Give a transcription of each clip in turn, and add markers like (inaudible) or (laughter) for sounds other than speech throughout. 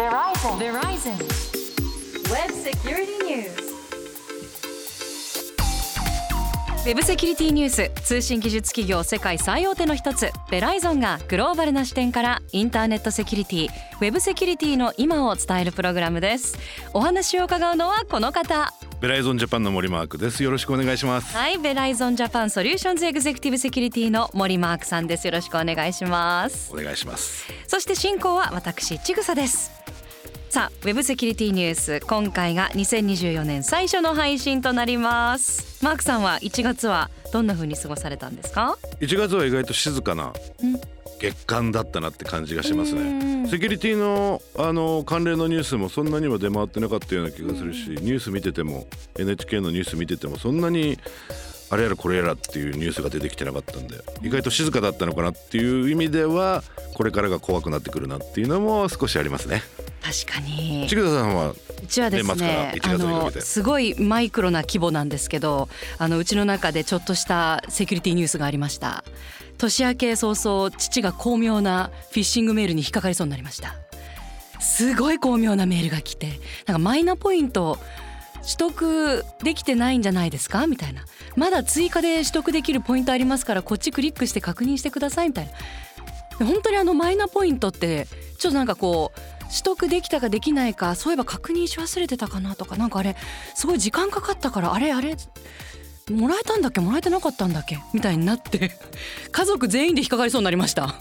ウェブセキュリティニュース。通信技術企業世界最大手の一つ。ベライゾンがグローバルな視点からインターネットセキュリティ。ウェブセキュリティの今を伝えるプログラムです。お話を伺うのはこの方ベライゾンジャパンの森マークです。よろしくお願いします。はいベライゾンジャパンソリューションズエグゼクティブセキュリティの森マークさんですよろしくお願いしますお願いします。そして進行は私ちぐさですさあウェブセキュリティニュース今回が2024年最初の配信となりますマークさんは1月はどんな風に過ごされたんですか？1月は意外と静かな月間だったなって感じがしますね。セキュリティのあの関連のニュースもそんなには出回ってなかったような気がするし、ニュース見てても NHK のニュース見ててもそんなにあれやらこれやらっていうニュースが出てきてなかったんで意外と静かだったのかなっていう意味ではこれからが怖くなってくるなっていうのも少しありますね。確かに。千草さんはうちはですね1月にかけて。あのすごいマイクロな規模なんですけどあのうちの中でちょっとしたセキュリティニュースがありました。年明け早々父が巧妙なフィッシングメールに引っかかりそうになりましたすごい巧妙なメールが来てなんかマイナポイント取得できてないんじゃないですか？みたいな。まだ追加で取得できるポイントありますからこっちクリックして確認してくださいみたいな。本当にあのマイナポイントってちょっとなんかこう取得できたかできないかそういえば確認し忘れてたかなとかなんかあれすごい時間かかったからあれあれもらえたんだっけ？もらえてなかったんだっけ？みたいになって家族全員で引っかかりそうになりました。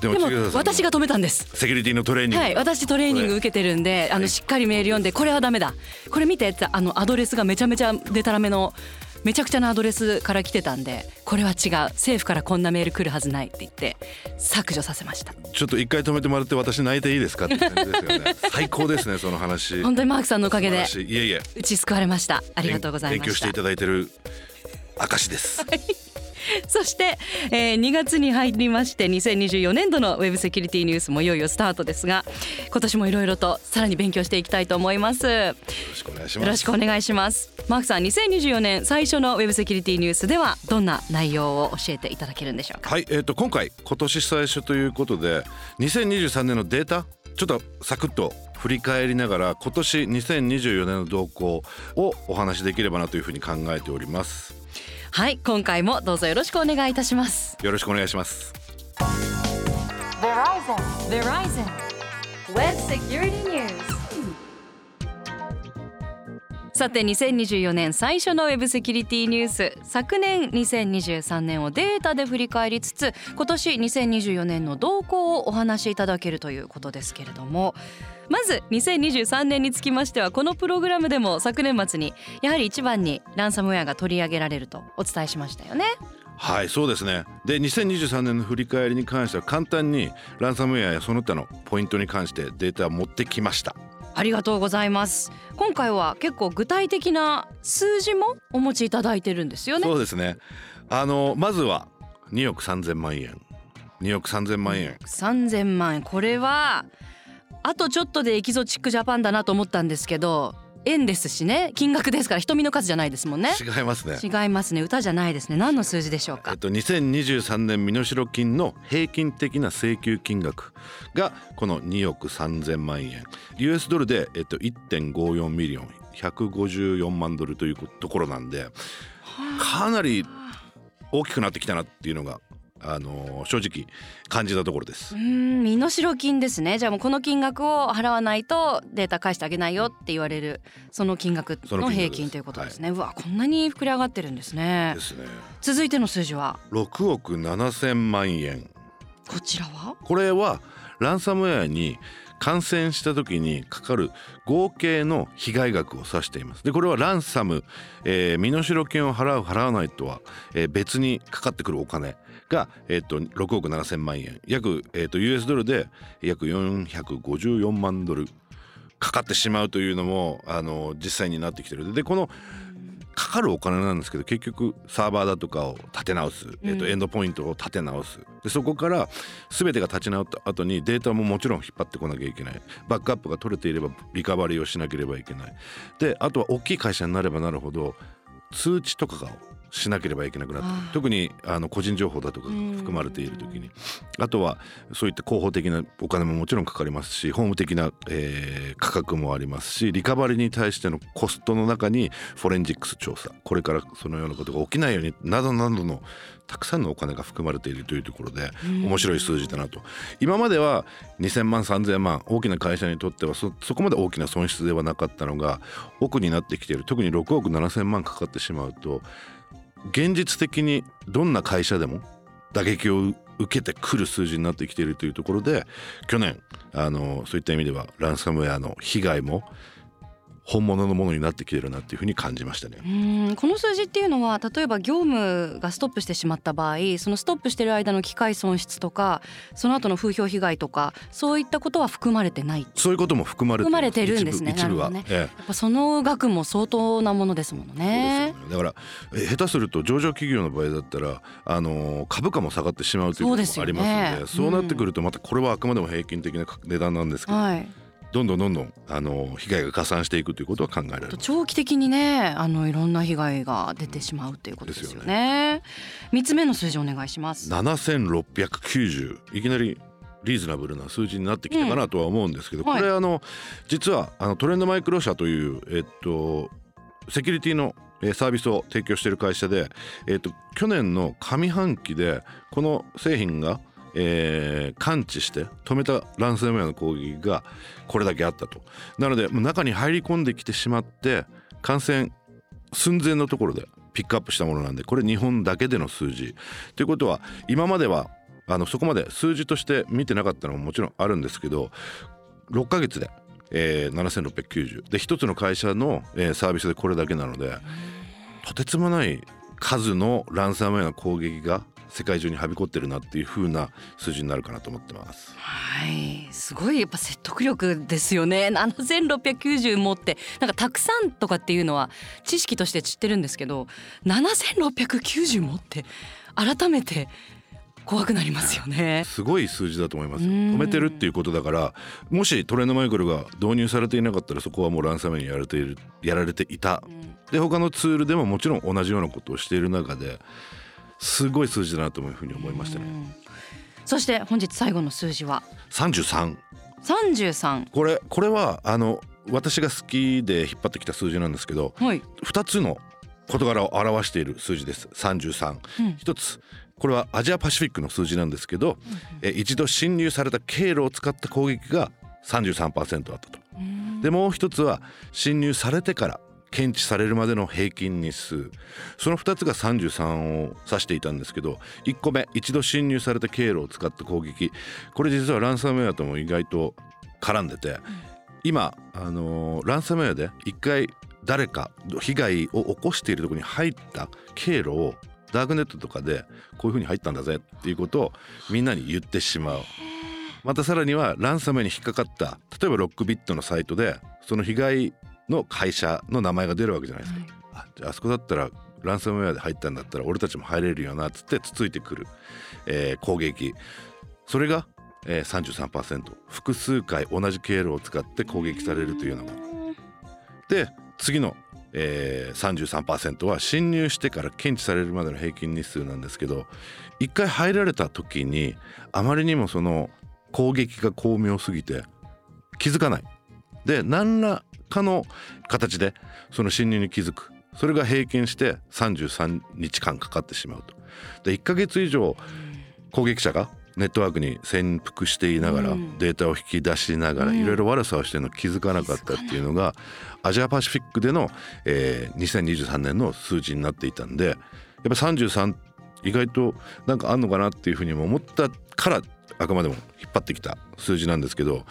ででも私が止めたんです。セキュリティのトレーニング、はい私トレーニング受けてるんであのしっかりメール読んでこれはダメだ。これ見てってあのアドレスがめちゃめちゃデタラメのめちゃくちゃなアドレスから来てたんでこれは違う。政府からこんなメール来るはずないって言って削除させました。ちょっと一回止めてもらって私泣いていいですかって感じですよね。(laughs) 最高ですねその話。本当にマークさんのおかげでいいえいえ。うち救われました。ありがとうございました。勉強していただいてる証です (laughs) そして、えー2月に入りまして2024年度のウェブセキュリティニュースもいよいよスタートですが今年もいろいろとさらに勉強していきたいと思います。よよろしくお願いします。ろしくお願いします。マークさん2024年最初のウェブセキュリティニュースではどんな内容を教えていただけるんでしょうか？はいえっ、と今回今年最初ということで2023年のデータちょっとサクッと振り返りながら今年2024年の動向をお話しできればなというふうに考えておりますはい今回もどうぞよろしくお願いいたしますよろしくお願いします Verizon. Verizon. Web security news. さて2024年最初のウェブセキュリティニュース昨年2023年をデータで振り返りつつ今年2024年の動向をお話しいただけるということですけれどもまず2023年につきましてはこのプログラムでも昨年末にやはり一番にランサムウェアが取り上げられるとお伝えしましたよね。はいそうですね。で2023年の振り返りに関しては簡単にランサムウェアやその他のポイントに関してデータを持ってきました。ありがとうございます。今回は結構具体的な数字もお持ちいただいてるんですよね。そうですね。あのまずは2億3000万円。2億3000万円。3000万円。これはあとちょっとでエキゾチックジャパンだなと思ったんですけど円ですしね。金額ですから瞳の数じゃないですもんね。違いますね。違いますね。歌じゃないですね。何の数字でしょうか。えっと、2023年身代金の平均的な請求金額がこの2億3000万円。US ドルで、えっと、1.54 million。154万ドルというところなんでかなり大きくなってきたなっていうのが、あのー正直感じたところです。うー。ん身代金ですね。じゃあもうこの金額を払わないとデータ返してあげないよって言われるその金額の平均ということですね、うわこんなに膨れ上がってるんですね。ですね。続いての数字は？6億7,000万円。こちらは？これはランサムウェアに感染した時にかかる合計の被害額を指しています。でこれはランサム、えー身代金を払う払わないとは、えー別にかかってくるお金が、えー、と6億7千万円約、えー、と US ドルで約454万ドルかかってしまうというのもあの実際になってきてる。でこのかかるお金なんですけど結局サーバーだとかを立て直す、えー、とエンドポイントを立て直す。でそこから全てが立ち直った後にデータももちろん引っ張ってこなきゃいけない。バックアップが取れていればリカバリーをしなければいけない。であとは大きい会社になればなるほど通知とかがしなければいけなくなってくるあー。特にあの個人情報だとかが含まれている時に。あとはそういった広報的なお金ももちろんかかりますし法務的な、えー価格もありますしリカバリーに対してのコストの中にフォレンジックス調査これからそのようなことが起きないようになどなどのたくさんのお金が含まれているというところで面白い数字だなと。今までは2,000万3,000万大きな会社にとってはそそこまで大きな損失ではなかったのが奥になってきている。特に6億7,000万かかってしまうと現実的にどんな会社でも打撃を受けてくる数字になってきているというところで去年あのそういった意味ではランサムウェアの被害も本物のものになってきてるなっていうふうに感じましたね。うん。この数字っていうのは例えば業務がストップしてしまった場合そのストップしてる間の機械損失とかその後の風評被害とかそういったことは含まれてない。そういうことも含まれて含まれてるんですね。一部は、なるほええ。やっぱその額も相当なものですものね。ね。だからえ下手すると上場企業の場合だったらあの株価も下がってしまうということもありますのでそうね。なってくるとまたこれはあくまでも平均的な値段なんですけど、はい、どんどんどんどんあの被害が加算していくということは考えられます。長期的にねあのいろんな被害が出てしまうということですよね。三つ目の数字お願いします。7690いきなりリーズナブルな数字になってきたかなとは思うんですけど、うんはいこれあの実はあのトレンドマイクロ社というえっとセキュリティのえーサービスを提供している会社で、えっと去年の上半期でこの製品が、えー感知して止めたランサムウェアの攻撃がこれだけあったと。なので中に入り込んできてしまって感染寸前のところでピックアップしたものなんでこれ日本だけでの数字ということは今まではあのそこまで数字として見てなかったのももちろんあるんですけど6ヶ月で、えー、7690で一つの会社の、えーサービスでこれだけなのでとてつもない数のランサムウェアの攻撃が世界中にはびこってるなっていう風な数字になるかなと思ってます。はい、すごいやっぱ説得力ですよね。(laughs) 7690持ってなんかたくさんとかっていうのは知識として知ってるんですけど、7690持って改めて怖くなりますよね。すごい数字だと思います止めてるっていうことだからもしトレンドマイクロが導入されていなかったらそこはもうランサムにやられているやられていたで他のツールでももちろん同じようなことをしている中ですごい数字だなというふうに思いましたね。うんそして本日最後の数字は？33 33。これこれはあの私が好きで引っ張ってきた数字なんですけどはい。2つの事柄を表している数字です。33うん。一つこれはアジアパシフィックの数字なんですけど、え一度侵入された経路を使った攻撃が33%あったと。でもう一つは侵入されてから検知されるまでの平均日数。その2つが33を指していたんですけど1個目一度侵入された経路を使った攻撃。これ実はランサムウェアとも意外と絡んでて今、あのーランサムウェアで1回誰か被害を起こしているところに入った経路をダークネットとかでこういう風に入ったんだぜっていうことをみんなに言ってしまう。またさらにはランサムウェアに引っかかった例えばロックビットのサイトでその被害の会社の名前が出るわけじゃないですか。あじゃああそこだったらランサムウェアで入ったんだったら俺たちも入れるよなっつってつついてくる、えー攻撃。それが、えー、33%複数回同じ経路を使って攻撃されるというの。がで次の、えー、33%は侵入してから検知されるまでの平均日数なんですけど一回入られた時にあまりにもその攻撃が巧妙すぎて気づかない。で何らかの形でその侵入に気づく。それが平均して33日間かかってしまうと。で1ヶ月以上攻撃者がネットワークに潜伏していながらうん。データを引き出しながらうん。いろいろ悪さをしてるの気づかなかったっていうのがアジアパシフィックでの、えー2023年の数字になっていたんでやっぱ33意外となんかあんのかなっていうふうにも思ったからあくまでも引っ張ってきた数字なんですけど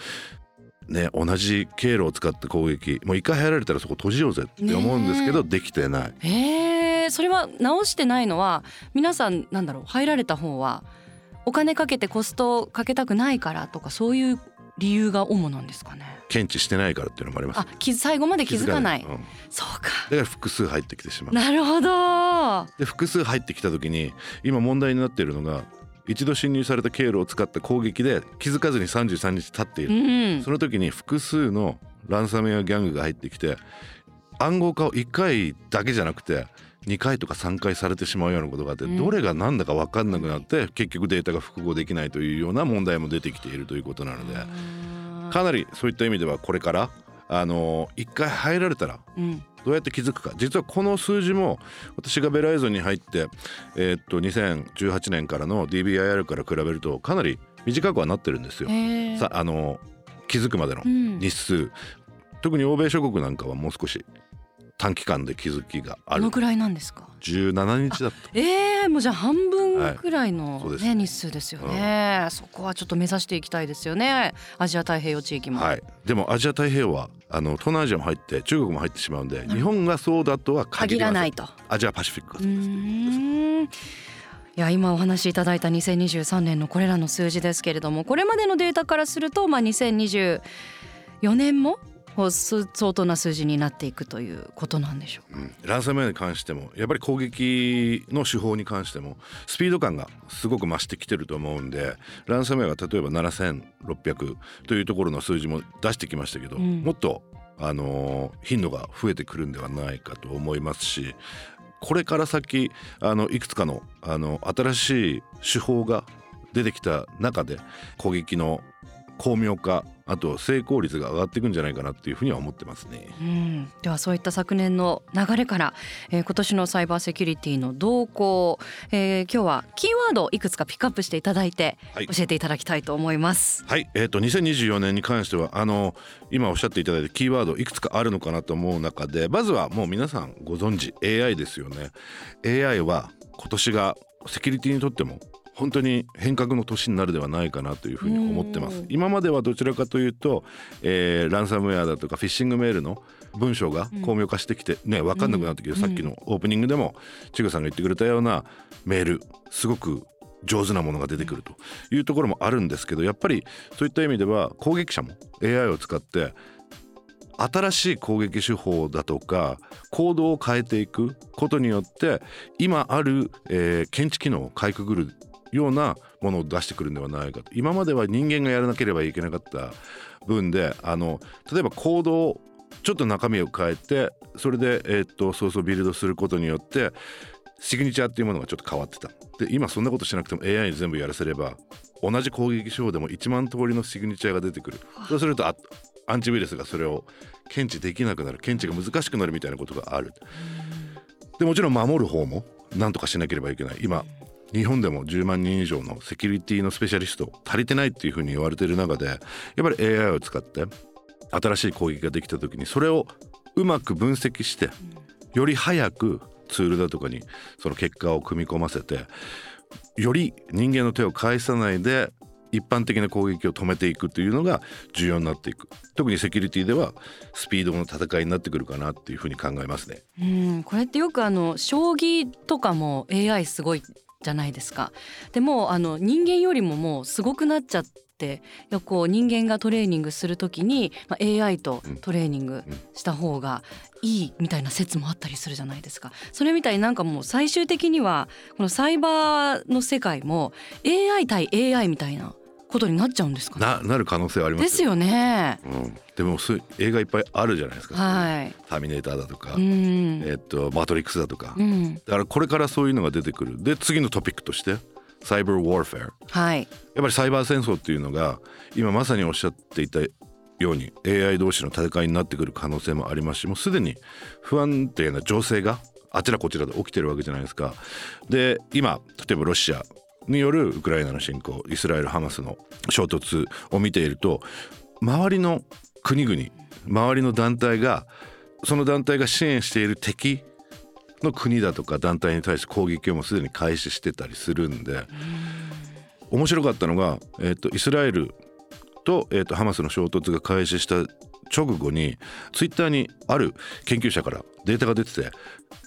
ね同じ経路を使った攻撃もう一回入られたらそこ閉じようぜって思うんですけど、できてないえー、それは直してないのは皆さんなんだろう入られた方はお金かけてコストかけたくないからとかそういう理由が主なんですかね？検知してないからっていうのもありますあ、気づ最後まで気づかない。うんそうか。だから複数入ってきてしまうなるほど。で複数入ってきた時に今問題になっているのが一度侵入された経路を使った攻撃で気づかずに33日経っている、うん。そ。の時に複数のランサムウェアギャングが入ってきて暗号化を1回だけじゃなくて2回とか3回されてしまうようなことがあって、うん。どれが何だか分かんなくなって結局データが複合できないというような問題も出てきているということなのでかなりそういった意味ではこれからあの1回入られたらうんどうやって気づくか。実はこの数字も私がベライゾンに入って、えーっと2018年からの DBIR から比べるとかなり短くはなってるんですよ。さあの気づくまでのうん。日数、特に欧米諸国なんかはもう少し短期間で気づきがある。どのくらいなんですか？17日だった。えー、もうじゃあ半分くらいの、そうですね。日数ですよね、そこはちょっと目指していきたいですよね。アジア太平洋地域も、はい。でもアジア太平洋はあの東南アジアも入って中国も入ってしまうんで日本がそうだとは限らないと。アジアパシフィックはうそうです。ーん。いや今お話しいただいた2023年のこれらの数字ですけれどもこれまでのデータからすると、まあ、2024年もこうす相当な数字になっていくということなんでしょうか？うんランサムウェアに関してもやっぱり攻撃の手法に関してもスピード感がすごく増してきてると思うんでランサムウェアが例えば7600というところの数字も出してきましたけど、うんもっと、あのー頻度が増えてくるんではないかと思いますしこれから先あのいくつかのあの新しい手法が出てきた中で攻撃の巧妙化あと成功率が上がっていくんじゃないかなっていうふうには思ってますね。うん、ではそういった昨年の流れから、えー今年のサイバーセキュリティの動向、えー今日はキーワードをいくつかピックアップしていただいてはい教えていただきたいと思います。はい、えー、と2024年に関してはあの今おっしゃっていただいたキーワードいくつかあるのかなと思う中でまずはもう皆さんご存知 AI ですよね AI は今年がセキュリティにとっても本当に変革の年になるではないかなというふうに思ってます。うん。今まではどちらかというと、えーランサムウェアだとかフィッシングメールの文章が巧妙化してきてね分かんなくなってきて、うん。さっきのオープニングでも千賀さんが言ってくれたようなメールすごく上手なものが出てくるというところもあるんですけどやっぱりそういった意味では攻撃者も AI を使って新しい攻撃手法だとか行動を変えていくことによって今ある、えー検知機能をかいくぐるようなものを出してくるんではないかと。今までは人間がやらなければいけなかった分であの例えば行動をちょっと中身を変えてそれで、えーっとそうそうビルドすることによってシグニチャーっていうものがちょっと変わってた。で今そんなことしなくても AI に全部やらせれば同じ攻撃手法でも1万通りのシグニチャーが出てくる。そうするとアンチウイルスがそれを検知できなくなる。検知が難しくなるみたいなことがある。でもちろん守る方も何とかしなければいけない。今日本でも10万人以上のセキュリティのスペシャリスト足りてないっていうふうに言われてる中でやっぱり AI を使って新しい攻撃ができた時にそれをうまく分析してより早くツールだとかにその結果を組み込ませてより人間の手を介さないで一般的な攻撃を止めていくというのが重要になっていく特にセキュリティではスピードの戦いになってくるかなっていうふうに考えますね。うん、これってよくあの将棋とかも AI すごいじゃないですか。でもあの人間よりももうすごくなっちゃってこう人間がトレーニングするときに、まあ、AI とトレーニングした方がいいみたいな説もあったりするじゃないですか。それみたいになんかもう最終的にはこのサイバーの世界も AI 対 AI みたいなことになっちゃうんですかね。ななる可能性はありますですよね。うん、でもそう映画いっぱいあるじゃないですか。はい。ターミネーターだとか、うん。えっとマトリックスだとか、うん。だからこれからそういうのが出てくる。で次のトピックとしてサイバーウォーフェア。やっはい。ぱりサイバー戦争っていうのが今まさにおっしゃっていたように AI 同士の戦いになってくる可能性もありますしもうすでに不安定な情勢があちらこちらで起きてるわけじゃないですか。で今例えばロシアによるウクライナの侵攻イスラエル・ハマスの衝突を見ていると周りの国々周りの団体がその団体が支援している敵の国だとか団体に対して攻撃をもうすでに開始してたりするんで面白かったのが、えっとイスラエルと,、えっとハマスの衝突が開始した直後にツイッターにある研究者からデータが出てて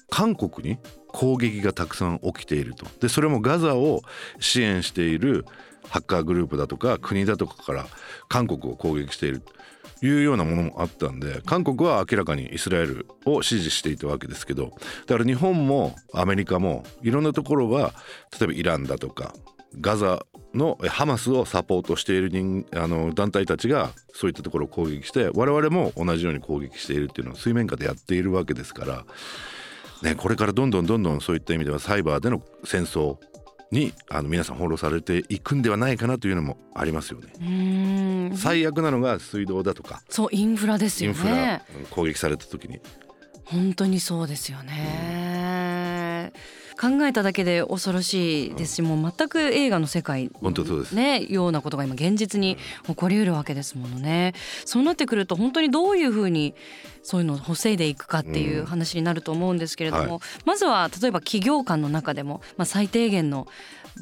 韓国に攻撃がたくさん起きていると。でそれもガザを支援しているハッカーグループだとか国だとかから韓国を攻撃していると。いうようなものもあったんで韓国は明らかにイスラエルを支持していたわけですけどだから日本もアメリカもいろんなところは例えばイランだとかガザのえハマスをサポートしている人あの団体たちがそういったところを攻撃して我々も同じように攻撃しているっていうのを水面下でやっているわけですからね、これからどんどんどんどんそういった意味ではサイバーでの戦争にあの皆さん翻弄されていくんではないかなというのもありますよね。うん。最悪なのが水道だとかそうインフラですよインフラね攻撃された時に。本当にそうですよね、考えただけで恐ろしいですし、もう全く映画の世界本当そうです。ねようなことが今現実に起こりうるわけですものね。そうなってくると本当にどういうふうにそういうのを防いでいくかっていう話になると思うんですけれども、うんはまずは例えば企業間の中でも、まあ、最低限の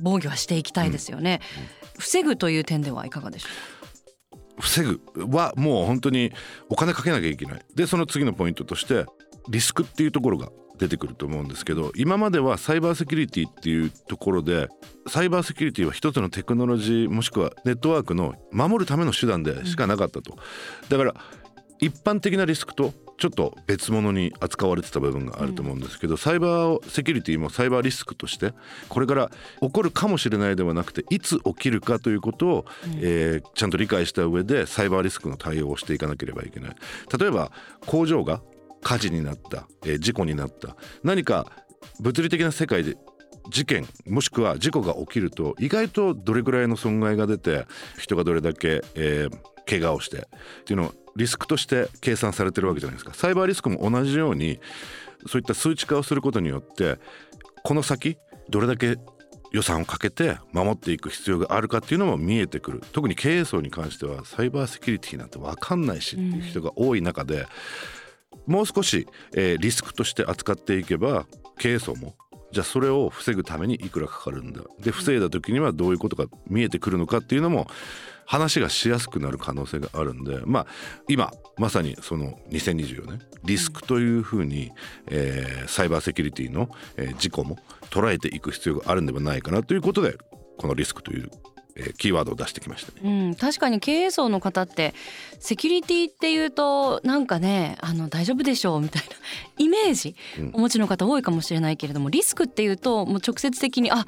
防御はしていきたいですよね、防ぐという点ではいかがでしょ防ぐはもう本当にお金かけなきゃいけない。でその次のポイントとしてリスクっていうところが出てくると思うんですけど今まではサイバーセキュリティっていうところでサイバーセキュリティは一つのテクノロジーもしくはネットワークの守るための手段でしかなかったと、だから一般的なリスクとちょっと別物に扱われてた部分があると思うんですけど、サイバーセキュリティもサイバーリスクとしてこれから起こるかもしれないではなくていつ起きるかということを、えーちゃんと理解した上でサイバーリスクの対応をしていかなければいけない。例えば工場が火事になった、えー事故になった。何か物理的な世界で事件もしくは事故が起きると意外とどれぐらいの損害が出て人がどれだけ、えー怪我をしてっていうのをリスクとして計算されてるわけじゃないですか。サイバーリスクも同じようにそういった数値化をすることによってこの先どれだけ予算をかけて守っていく必要があるかっていうのも見えてくる。特に経営層に関してはサイバーセキュリティなんて分かんないしっていう人が多い中で、もう少し、えーリスクとして扱っていけば経営層もじゃあそれを防ぐためにいくらかかるんだ。で防いだ時にはどういうことが見えてくるのかっていうのも話がしやすくなる可能性があるんでまあ今まさにその2024年リスクというふうに、えーサイバーセキュリティの、えー事故も捉えていく必要があるんではないかなということでこのリスクという、えーキーワードを出してきましたね。うん、確かに経営層の方ってセキュリティっていうとなんかねあの大丈夫でしょうみたいな (laughs) イメージうん。お持ちの方多いかもしれないけれどもリスクっていうともう直接的にあ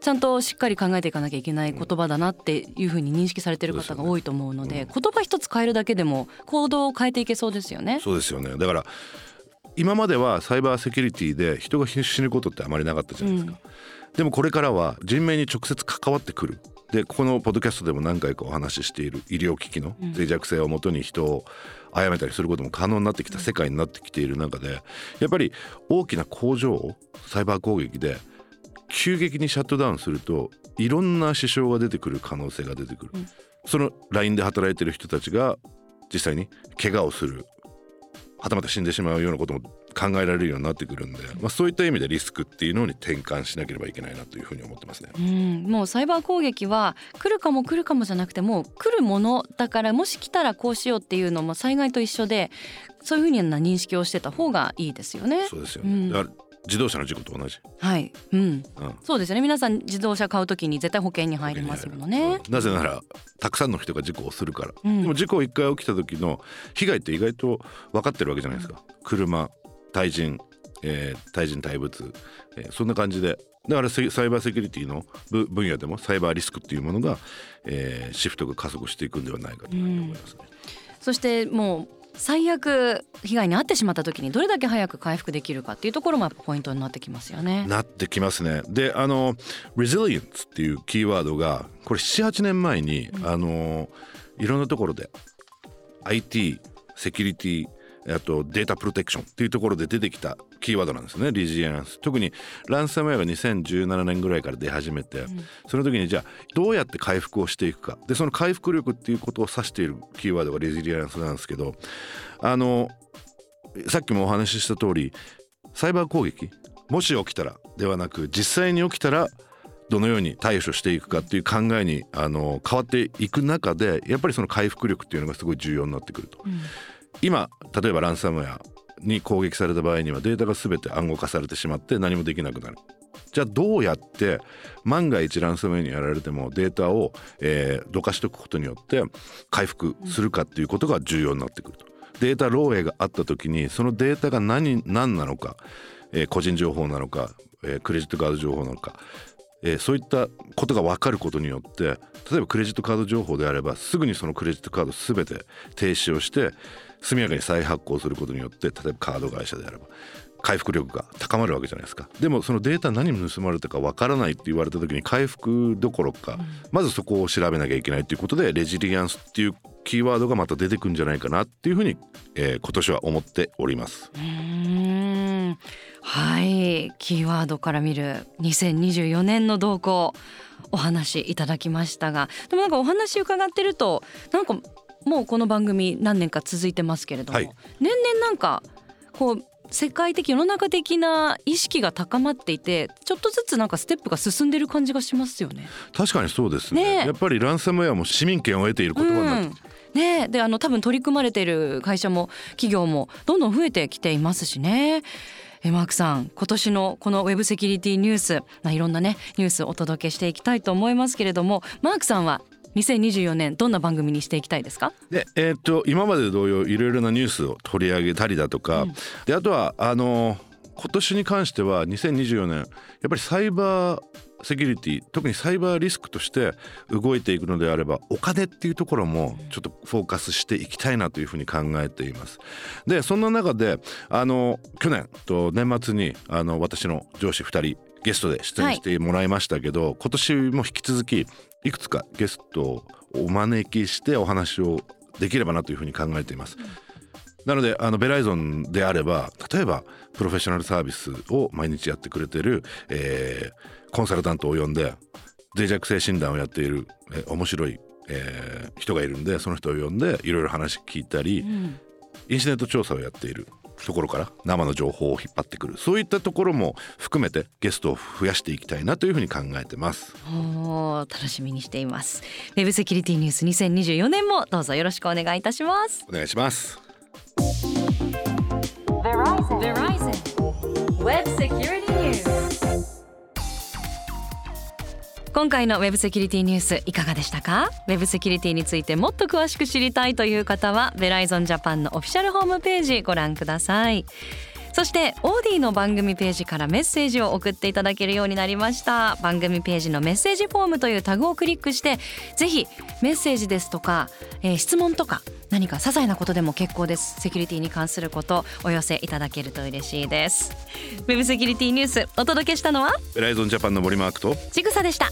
ちゃんとしっかり考えていかなきゃいけない言葉だなっていうふうに認識されてる方が多いと思うので言葉一つ変えるだけでも行動を変えていけそうですよね。そうですよね。だから今まではサイバーセキュリティで人が死ぬことってあまりなかったじゃないですか、でもこれからは人命に直接関わってくるでこのポッドキャストでも何回かお話ししている医療機器の脆弱性をもとに人を殺めたりすることも可能になってきた世界になってきている中でやっぱり大きな工場をサイバー攻撃で急激にシャットダウンするといろんな支障が出てくる可能性が出てくる、うん。その LINE で働いてる人たちが実際に怪我をする。はたまた死んでしまうようなことも考えられるようになってくるんで、まあ、そういった意味でリスクっていうのに転換しなければいけないなというふうに思ってますね。うん、もうサイバー攻撃は来るかも来るかもじゃなくてもう来るものだからもし来たらこうしようっていうのも災害と一緒でそういうふうな認識をしてた方がいいですよね。そうですよね、うん。自動車の事故と同じ、はい、うん、うん。そうですよね。皆さん自動車買うときに絶対保険に入りますものね。うんなぜならたくさんの人が事故をするから、うん。でも事故一回起きた時の被害って意外と分かってるわけじゃないですか車対人、えー対人対物、えーそんな感じでだからセサイバーセキュリティのぶ分野でもサイバーリスクっていうものが、えーシフトが加速していくんではないかと思いますね。そしてもう最悪被害に遭ってしまった時にどれだけ早く回復できるかっていうところもやっぱポイントになってきますよね。なってきますね。であの「resilience」っていうキーワードがこれ78年前に、あのいろんなところで IT セキュリティあとデータプロテクションっていうところで出てきたキーワードなんですね。リジエランス。特にランサムウェアが2017年ぐらいから出始めて、その時にじゃあどうやって回復をしていくか。でその回復力っていうことを指しているキーワードがレジリエランスなんですけどあのさっきもお話しした通りサイバー攻撃？もし起きたらではなく実際に起きたらどのように対処していくかっていう考えにあの変わっていく中でやっぱりその回復力っていうのがすごい重要になってくると。今例えばランサムウェアに攻撃された場合にはデータが全て暗号化されてしまって何もできなくなる。じゃあどうやって万が一ランサムウェアにやられてもデータを、えーどかしておくことによって回復するかっていうことが重要になってくると。データ漏洩があった時にそのデータが何何なのか、えー個人情報なのか、えークレジットカード情報なのか、えーそういったことが分かることによって例えばクレジットカード情報であればすぐにそのクレジットカード全て停止をして速やかに再発行することによって例えばカード会社であれば回復力が高まるわけじゃないですか。でもそのデータ何に盗まれたかわからないって言われた時に回復どころか、まずそこを調べなきゃいけないということでレジリアンスっていうキーワードがまた出てくんじゃないかなっていうふうに、えー今年は思っております。うーん。はい。キーワードから見る2024年の動向お話いただきましたがでもなんかお話伺ってるとなんかもうこの番組何年か続いてますけれども、はい。年々なんかこう世界的世の中的な意識が高まっていてちょっとずつなんかステップが進んでる感じがしますよね。確かにそうですね。ね。えやっぱりランサムウェアも市民権を得ている言葉になってうん。ね。えであの多分取り組まれている会社も企業もどんどん増えてきていますしね。えマークさん今年のこのウェブセキュリティニュース、まあ、いろんなねニュースをお届けしていきたいと思いますけれどもマークさんは2024年どんな番組にしていきたいですか？で、えーっと今まで同様いろいろなニュースを取り上げたりだとか、であとはあの今年に関しては2024年やっぱりサイバーセキュリティ特にサイバーリスクとして動いていくのであればお金っていうところもちょっとフォーカスしていきたいなというふうに考えています。でそんな中であの去年と年末にあの私の上司2人ゲストで出演してもらいましたけど、今年も引き続きいくつかゲストをお招きしてお話をできればなというふうに考えています。なのであのベライゾンであれば例えばプロフェッショナルサービスを毎日やってくれてる、えーコンサルタントを呼んで脆弱性診断をやっている、えー面白い、えー人がいるんでその人を呼んでいろいろ話聞いたり、インシデント調査をやっているところから生の情報を引っ張ってくる。そういったところも含めてゲストを増やしていきたいなというふうに考えてます。おー楽しみにしています。ウェブセキュリティニュース2024年もどうぞよろしくお願いいたします。お願いします。今回のウェブセキュリティニュースいかがでしたか？ウェブセキュリティについてもっと詳しく知りたいという方はベライゾンジャパンのオフィシャルホームページご覧ください。そしてオーディの番組ページからメッセージを送っていただけるようになりました。番組ページのメッセージフォームというタグをクリックしてぜひメッセージですとか、えー質問とか何か些細なことでも結構です。セキュリティに関することお寄せいただけると嬉しいです。ウェブセキュリティニュースお届けしたのは？ベライゾンジャパンの森マークと。ちぐさでした。